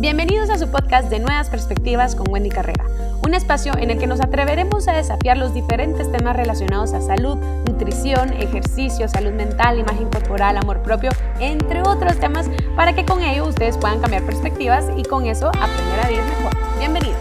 Bienvenidos a su podcast de Nuevas Perspectivas con Wendy Carrera, un espacio en el que nos atreveremos a desafiar los diferentes temas relacionados a salud, nutrición, ejercicio, salud mental, imagen corporal, amor propio, entre otros temas, para que con ello ustedes puedan cambiar perspectivas y con eso aprender a vivir mejor. Bienvenidos.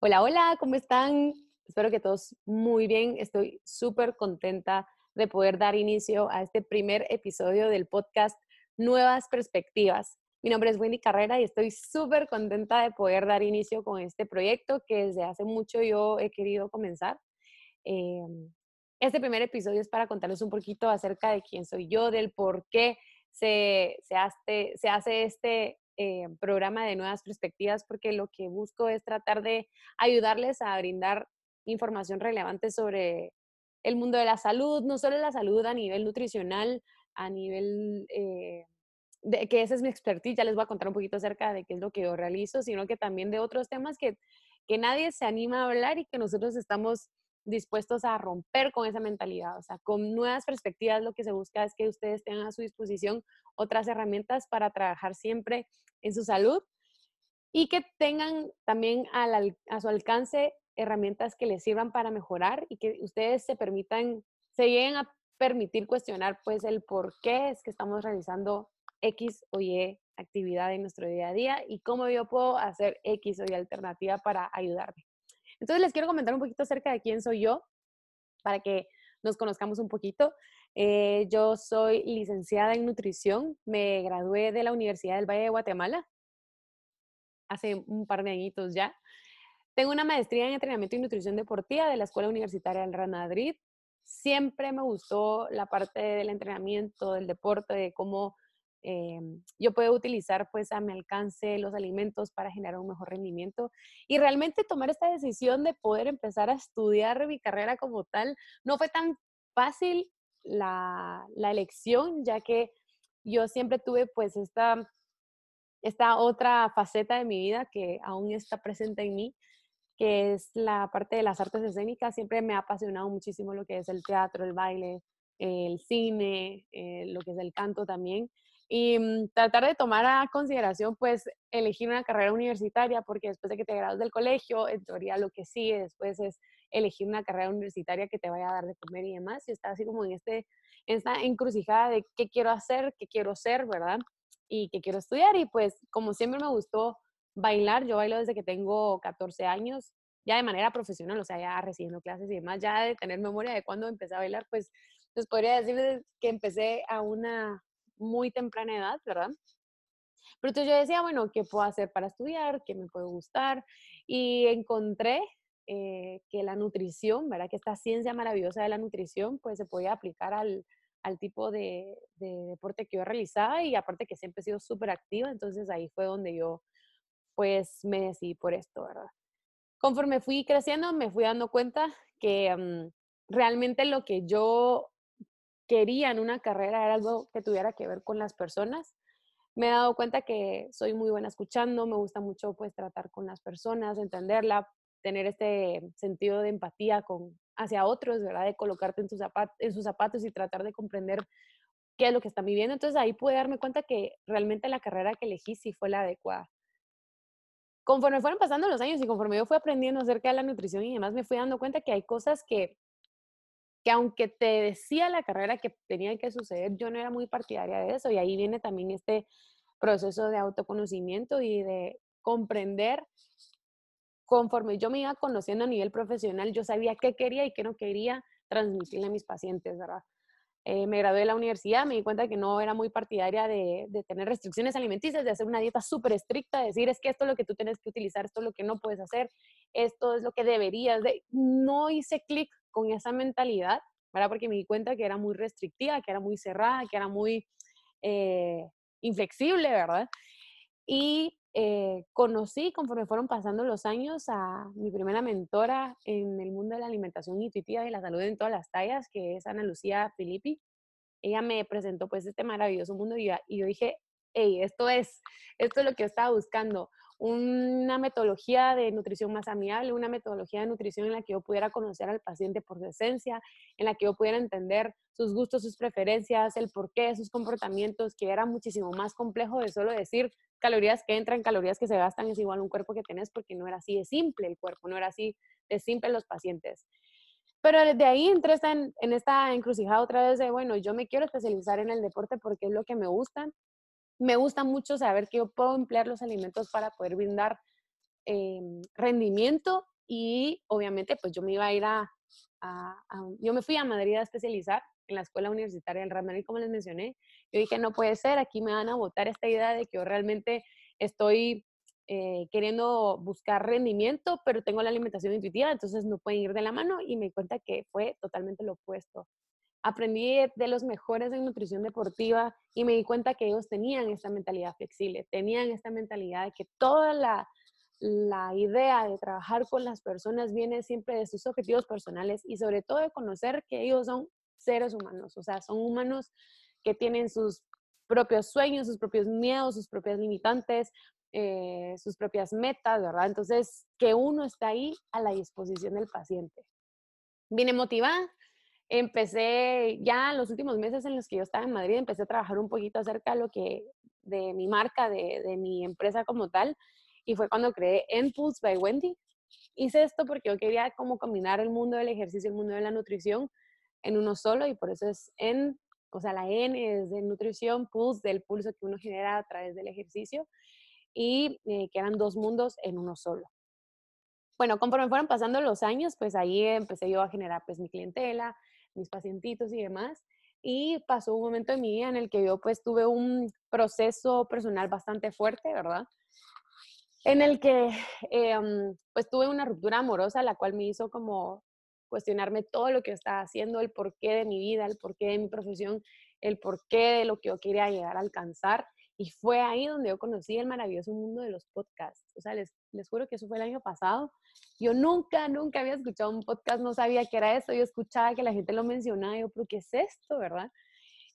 Hola, hola, ¿cómo están? Espero que todos muy bien. Estoy súper contenta de poder dar inicio a este primer episodio del podcast Nuevas Perspectivas. Mi nombre es Wendy Carrera y estoy súper contenta de poder dar inicio con este proyecto que desde hace mucho yo he querido comenzar. Em, este primer episodio es para contarles un poquito acerca de quién soy yo, del por qué se, se, hace, se hace este eh, programa de nuevas perspectivas, porque lo que busco es tratar de ayudarles a brindar información relevante sobre el mundo de la salud, no solo la salud a nivel nutricional, a nivel eh, de que esa es mi expertise, ya les voy a contar un poquito acerca de qué es lo que yo realizo, sino que también de otros temas que, que nadie se anima a hablar y que nosotros estamos dispuestos a romper con esa mentalidad. O sea, con nuevas perspectivas lo que se busca es que ustedes tengan a su disposición otras herramientas para trabajar siempre en su salud y que tengan también a su alcance herramientas que les sirvan para mejorar y que ustedes se permitan, se lleguen a permitir cuestionar pues el por qué es que estamos realizando X o Y actividad en nuestro día a día y cómo yo puedo hacer X o Y alternativa para ayudarme. Entonces les quiero comentar un poquito acerca de quién soy yo para que nos conozcamos un poquito. Eh, yo soy licenciada en nutrición, me gradué de la Universidad del Valle de Guatemala hace un par de añitos ya. Tengo una maestría en entrenamiento y nutrición deportiva de la Escuela Universitaria del Real Madrid. Siempre me gustó la parte del entrenamiento, del deporte, de cómo eh, yo puedo utilizar pues a mi alcance los alimentos para generar un mejor rendimiento. Y realmente tomar esta decisión de poder empezar a estudiar mi carrera como tal no fue tan fácil la, la elección, ya que yo siempre tuve pues esta, esta otra faceta de mi vida que aún está presente en mí, que es la parte de las artes escénicas. Siempre me ha apasionado muchísimo lo que es el teatro, el baile, el cine, eh, lo que es el canto también. Y mm, tratar de tomar a consideración, pues, elegir una carrera universitaria, porque después de que te gradúes del colegio, en teoría lo que sigue después es elegir una carrera universitaria que te vaya a dar de comer y demás. Y está así como en, este, en esta encrucijada de qué quiero hacer, qué quiero ser, ¿verdad? Y qué quiero estudiar. Y pues, como siempre me gustó bailar, yo bailo desde que tengo 14 años, ya de manera profesional, o sea, ya recibiendo clases y demás, ya de tener memoria de cuando empecé a bailar, pues les podría decir que empecé a una muy temprana edad, ¿verdad? Pero entonces yo decía, bueno, ¿qué puedo hacer para estudiar? ¿Qué me puede gustar? Y encontré eh, que la nutrición, ¿verdad? Que esta ciencia maravillosa de la nutrición, pues se podía aplicar al, al tipo de, de, deporte que yo realizaba y aparte que siempre he sido súper activa, entonces ahí fue donde yo pues me decidí por esto, ¿verdad? Conforme fui creciendo, me fui dando cuenta que mm, realmente lo que yo quería en una carrera era algo que tuviera que ver con las personas. Me he dado cuenta que soy muy buena escuchando, me gusta mucho pues tratar con las personas, entenderla, tener este sentido de empatía con, hacia otros, ¿verdad? De colocarte en, tus en sus zapatos y tratar de comprender qué es lo que están viviendo. Entonces ahí pude darme cuenta que realmente la carrera que elegí sí fue la adecuada conforme fueron pasando los años y conforme yo fui aprendiendo acerca de la nutrición y demás, me fui dando cuenta que hay cosas que, que aunque te decía la carrera que tenía que suceder, yo no era muy partidaria de eso. Y ahí viene también este proceso de autoconocimiento y de comprender conforme yo me iba conociendo a nivel profesional, yo sabía qué quería y qué no quería transmitirle a mis pacientes, ¿verdad? Eh, me gradué de la universidad, me di cuenta que no era muy partidaria de, tener restricciones alimenticias, de hacer una dieta súper estricta, de decir, es que esto es lo que tú tienes que utilizar, esto es lo que no puedes hacer, esto es lo que deberías. De... No hice clic con esa mentalidad, ¿verdad? Porque me di cuenta que era muy restrictiva, que era muy cerrada, que era muy eh, inflexible, ¿verdad? Y eh, conocí, conforme fueron pasando los años, a mi primera mentora en el mundo de la alimentación intuitiva y la salud en todas las tallas, que es Ana Lucía Filippi. Ella me presentó pues este maravilloso mundo y, yo dije, hey, esto es, esto es lo que yo estaba buscando. Una metodología de nutrición más amigable, una metodología de nutrición en la que yo pudiera conocer al paciente por su esencia, en la que yo pudiera entender sus gustos, sus preferencias, el porqué sus comportamientos, que era muchísimo más complejo de solo decir calorías que entran, calorías que se gastan, es igual un cuerpo que tenés, porque no era así de simple el cuerpo, no era así de simple los pacientes. Pero desde ahí entré en, en esta encrucijada otra vez de, bueno, yo me quiero especializar en el deporte porque es lo que me gusta, me gusta mucho saber que yo puedo emplear los alimentos para poder brindar em, rendimiento y obviamente pues yo me iba a ir a, yo me fui a Madrid a especializar en la escuela universitaria del Real como les mencioné. Yo dije, no puede ser, aquí me van a votar esta idea de que yo realmente estoy eh, queriendo buscar rendimiento, pero tengo la alimentación intuitiva, entonces no pueden ir de la mano y me di cuenta que fue totalmente lo opuesto aprendí de los mejores en nutrición deportiva y me di cuenta que ellos tenían esta mentalidad flexible, tenían esta mentalidad de que toda la, la idea de trabajar con las personas viene siempre de sus objetivos personales y sobre todo de conocer que ellos son seres humanos, o sea, son humanos que tienen sus propios sueños, sus propios miedos, sus propias limitantes, eh, sus propias metas, ¿verdad? Entonces, que uno está ahí a la disposición del paciente. Vine motivada, empecé ya los últimos meses en los que yo estaba en Madrid, empecé a trabajar un poquito acerca de lo que, de mi marca, de, de mi empresa como tal, y fue cuando creé Impulse by Wendy. Hice esto porque yo quería como combinar el mundo del ejercicio el mundo de la nutrición en uno solo, y por eso es en, o sea, la N es de nutrición, Pulse del pulso que uno genera a través del ejercicio, y eh, que eran dos mundos en uno solo bueno, conforme fueron pasando los años, pues ahí empecé yo a generar pues mi clientela, mis pacientitos y demás. Y pasó un momento en mi vida en el que yo pues tuve un proceso personal bastante fuerte, ¿verdad? En el que em, pues tuve una ruptura amorosa, la cual me hizo como cuestionarme todo lo que estaba haciendo, el porqué de mi vida, el porqué de mi profesión, el porqué de lo que yo quería llegar a alcanzar. Y fue ahí donde yo conocí el maravilloso mundo de los podcasts. O sea, les, les juro que eso fue el año pasado. Yo nunca, nunca había escuchado un podcast, no sabía qué era eso. Yo escuchaba que la gente lo mencionaba yo, pero ¿qué es esto, verdad?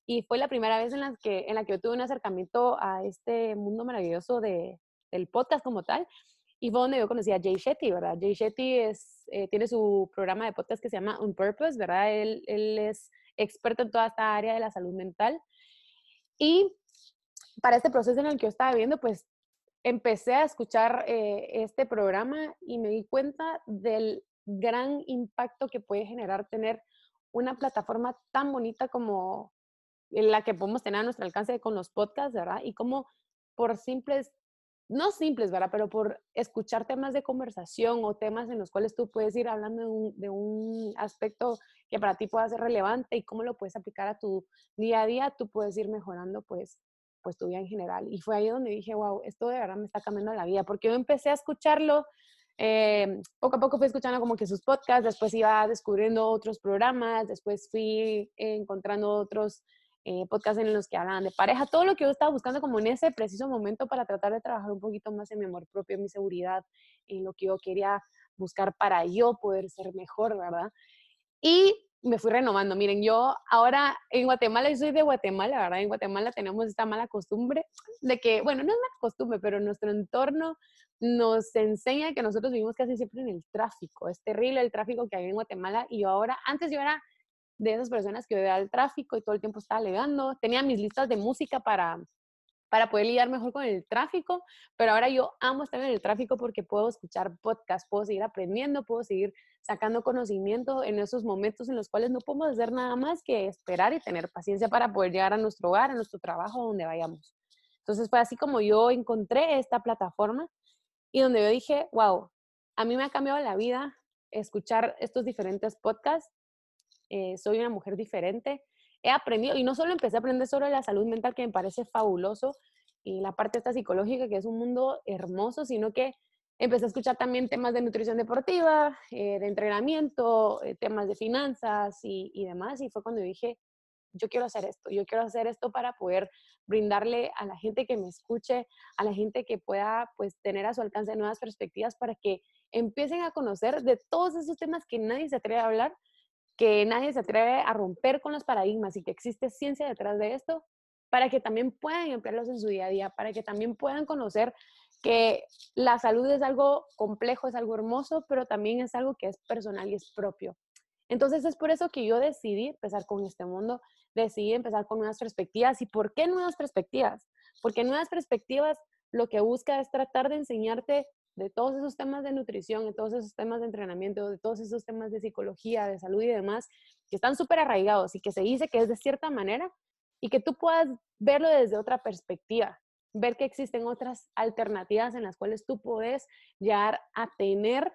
Y fue la primera vez en la que, en la que yo tuve un acercamiento a este mundo maravilloso de, del podcast como tal. Y fue donde yo conocí a Jay Shetty, ¿verdad? Jay Shetty es, eh, tiene su programa de podcast que se llama On Purpose, ¿verdad? Él, él es experto en toda esta área de la salud mental. Y para este proceso en el que yo estaba viendo, pues empecé a escuchar eh, este programa y me di cuenta del gran impacto que puede generar tener una plataforma tan bonita como la que podemos tener a nuestro alcance con los podcasts, ¿verdad? Y como por simples, no simples, ¿verdad? Pero por escuchar temas de conversación o temas en los cuales tú puedes ir hablando de un, de un aspecto que para ti pueda ser relevante y cómo lo puedes aplicar a tu día a día, tú puedes ir mejorando, pues, pues tu vida en general. Y fue ahí donde dije, wow, esto de verdad me está cambiando la vida, porque yo empecé a escucharlo, eh, poco a poco fui escuchando como que sus podcasts, después iba descubriendo otros programas, después fui encontrando otros eh, podcasts en los que hablaban de pareja, todo lo que yo estaba buscando como en ese preciso momento para tratar de trabajar un poquito más en mi amor propio, en mi seguridad, en lo que yo quería buscar para yo poder ser mejor, ¿verdad? Y me fui renovando. Miren, yo ahora en Guatemala, yo soy de Guatemala, ¿verdad? En Guatemala tenemos esta mala costumbre de que, bueno, no es mala costumbre, pero nuestro entorno nos enseña que nosotros vivimos casi siempre en el tráfico. Es terrible el tráfico que hay en Guatemala y yo ahora, antes yo era de esas personas que veía el tráfico y todo el tiempo estaba alegando, tenía mis listas de música para para poder lidiar mejor con el tráfico, pero ahora yo amo estar en el tráfico porque puedo escuchar podcasts, puedo seguir aprendiendo, puedo seguir sacando conocimiento en esos momentos en los cuales no podemos hacer nada más que esperar y tener paciencia para poder llegar a nuestro hogar, a nuestro trabajo, donde vayamos. Entonces fue así como yo encontré esta plataforma y donde yo dije, wow, a mí me ha cambiado la vida escuchar estos diferentes podcasts. Eh, soy una mujer diferente, he aprendido, y no solo empecé a aprender sobre la salud mental, que me parece fabuloso, y la parte esta psicológica, que es un mundo hermoso, sino que empecé a escuchar también temas de nutrición deportiva, eh, de entrenamiento, eh, temas de finanzas y, y, demás, y fue cuando dije, yo quiero hacer esto, yo quiero hacer esto para poder brindarle a la gente que me escuche, a la gente que pueda pues tener a su alcance nuevas perspectivas para que empiecen a conocer de todos esos temas que nadie se atreve a hablar, que nadie se atreve a romper con los paradigmas y que existe ciencia detrás de esto, para que también puedan emplearlos en su día a día, para que también puedan conocer que la salud es algo complejo, es algo hermoso, pero también es algo que es personal y es propio. Entonces es por eso que yo decidí empezar con este mundo, decidí empezar con nuevas perspectivas. ¿Y por qué nuevas perspectivas? Porque nuevas perspectivas lo que busca es tratar de enseñarte de todos esos temas de nutrición, de todos esos temas de entrenamiento, de todos esos temas de psicología, de salud y demás, que están súper arraigados y que se dice que es de cierta manera y que tú puedas verlo desde otra perspectiva, ver que existen otras alternativas en las cuales tú puedes llegar a tener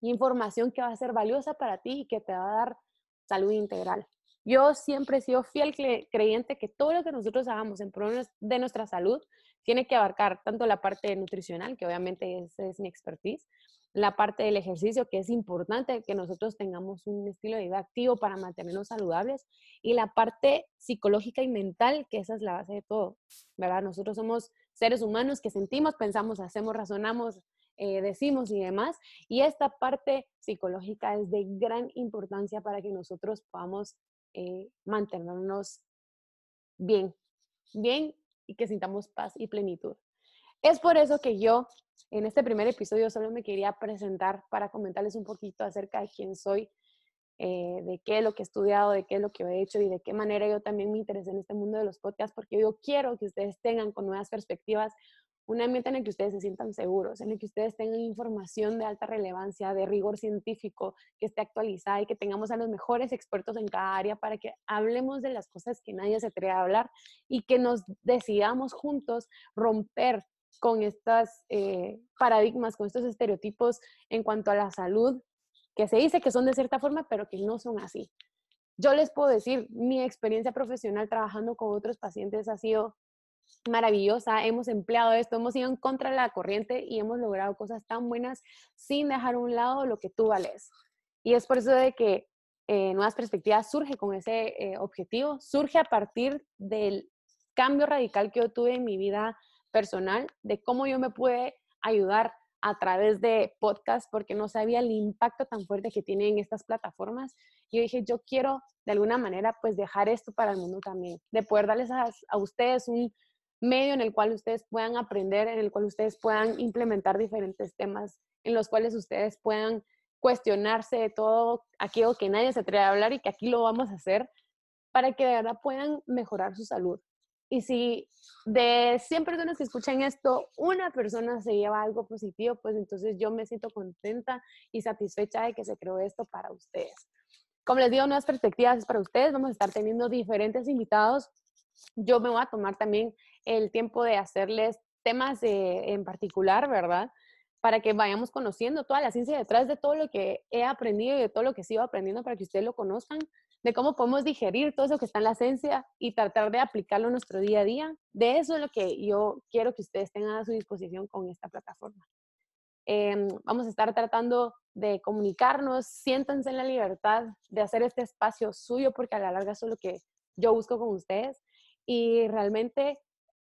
información que va a ser valiosa para ti y que te va a dar salud integral. Yo siempre he sido fiel creyente que todo lo que nosotros hagamos en pro de nuestra salud tiene que abarcar tanto la parte nutricional, que obviamente es, es mi expertise, la parte del ejercicio, que es importante que nosotros tengamos un estilo de vida activo para mantenernos saludables, y la parte psicológica y mental, que esa es la base de todo, ¿verdad? Nosotros somos seres humanos que sentimos, pensamos, hacemos, razonamos, eh, decimos y demás, y esta parte psicológica es de gran importancia para que nosotros podamos eh, mantenernos bien, bien y que sintamos paz y plenitud. Es por eso que yo en este primer episodio solo me quería presentar para comentarles un poquito acerca de quién soy, eh, de qué es lo que he estudiado, de qué es lo que he hecho y de qué manera yo también me interesé en este mundo de los podcasts, porque yo quiero que ustedes tengan con nuevas perspectivas un ambiente en el que ustedes se sientan seguros, en el que ustedes tengan información de alta relevancia, de rigor científico, que esté actualizada y que tengamos a los mejores expertos en cada área para que hablemos de las cosas que nadie se atreve a hablar y que nos decidamos juntos romper con estos eh, paradigmas, con estos estereotipos en cuanto a la salud, que se dice que son de cierta forma, pero que no son así. Yo les puedo decir, mi experiencia profesional trabajando con otros pacientes ha sido maravillosa, hemos empleado esto, hemos ido en contra de la corriente y hemos logrado cosas tan buenas sin dejar a un lado lo que tú vales. Y es por eso de que eh, Nuevas Perspectivas surge con ese eh, objetivo, surge a partir del cambio radical que yo tuve en mi vida personal, de cómo yo me pude ayudar a través de podcast porque no sabía el impacto tan fuerte que tienen estas plataformas. Yo dije, yo quiero de alguna manera pues dejar esto para el mundo también, de poder darles a ustedes un medio en el cual ustedes puedan aprender, en el cual ustedes puedan implementar diferentes temas, en los cuales ustedes puedan cuestionarse de todo aquello que nadie se atreve a hablar y que aquí lo vamos a hacer para que de verdad puedan mejorar su salud. Y si de 100 personas que escuchan esto, una persona se lleva algo positivo, pues entonces yo me siento contenta y satisfecha de que se creó esto para ustedes. Como les digo, nuevas perspectivas para ustedes. Vamos a estar teniendo diferentes invitados. Yo me voy a tomar también el tiempo de hacerles temas en particular, ¿verdad? Para que vayamos conociendo toda la ciencia detrás de todo lo que he aprendido y de todo lo que sigo aprendiendo para que ustedes lo conozcan, de cómo podemos digerir todo eso que está en la ciencia y tratar de aplicarlo en nuestro día a día. De eso es lo que yo quiero que ustedes tengan a su disposición con esta plataforma. Em, vamos a estar tratando de comunicarnos, siéntanse en la libertad de hacer este espacio suyo, porque a la larga eso es lo que yo busco con ustedes. Y realmente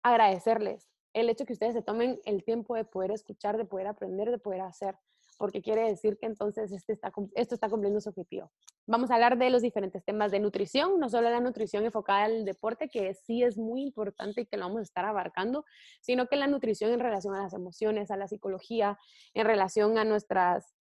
agradecerles el hecho que ustedes se tomen el tiempo de poder escuchar, de poder aprender, de poder hacer, porque quiere decir que entonces este está, esto está cumpliendo su objetivo. Vamos a hablar de los diferentes temas de nutrición, no solo la nutrición enfocada al deporte, que sí es muy importante y que lo vamos a estar abarcando, sino que la nutrición en relación a las emociones, a la psicología, en relación a nuestras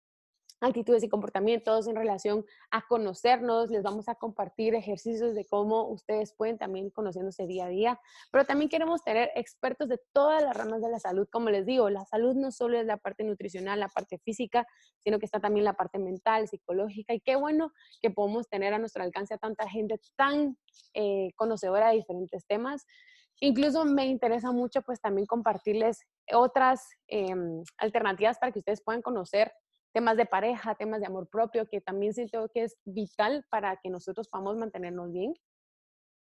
actitudes y comportamientos en relación a conocernos, les vamos a compartir ejercicios de cómo ustedes pueden también conociéndose día a día, pero también queremos tener expertos de todas las ramas de la salud, como les digo, la salud no solo es la parte nutricional, la parte física, sino que está también la parte mental, psicológica, y qué bueno que podemos tener a nuestro alcance a tanta gente tan eh, conocedora de diferentes temas. Incluso me interesa mucho pues también compartirles otras em, alternativas para que ustedes puedan conocer temas de pareja, temas de amor propio, que también siento que es vital para que nosotros podamos mantenernos bien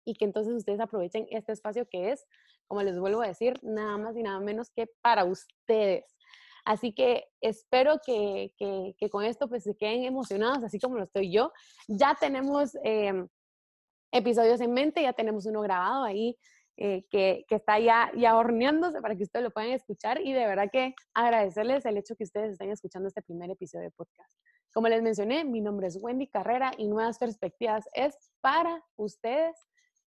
y que entonces ustedes aprovechen este espacio que es, como les vuelvo a decir, nada más y nada menos que para ustedes. Así que espero que, que, con esto pues se queden emocionados, así como lo estoy yo. Ya tenemos em, episodios en mente, ya tenemos uno grabado ahí eh, que, está ya, ya horneándose para que ustedes lo puedan escuchar y de verdad que agradecerles el hecho que ustedes estén escuchando este primer episodio de podcast. Como les mencioné, mi nombre es Wendy Carrera y Nuevas Perspectivas es para ustedes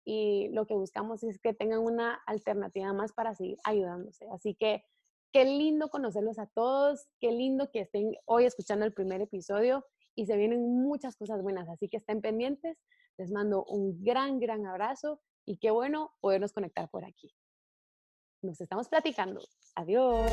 y lo que buscamos es que tengan una alternativa más para seguir ayudándose. Así que qué lindo conocerlos a todos, qué lindo que estén hoy escuchando el primer episodio y se vienen muchas cosas buenas, así que estén pendientes. Les mando un gran, gran abrazo y qué bueno podernos conectar por aquí. Nos estamos platicando. Adiós.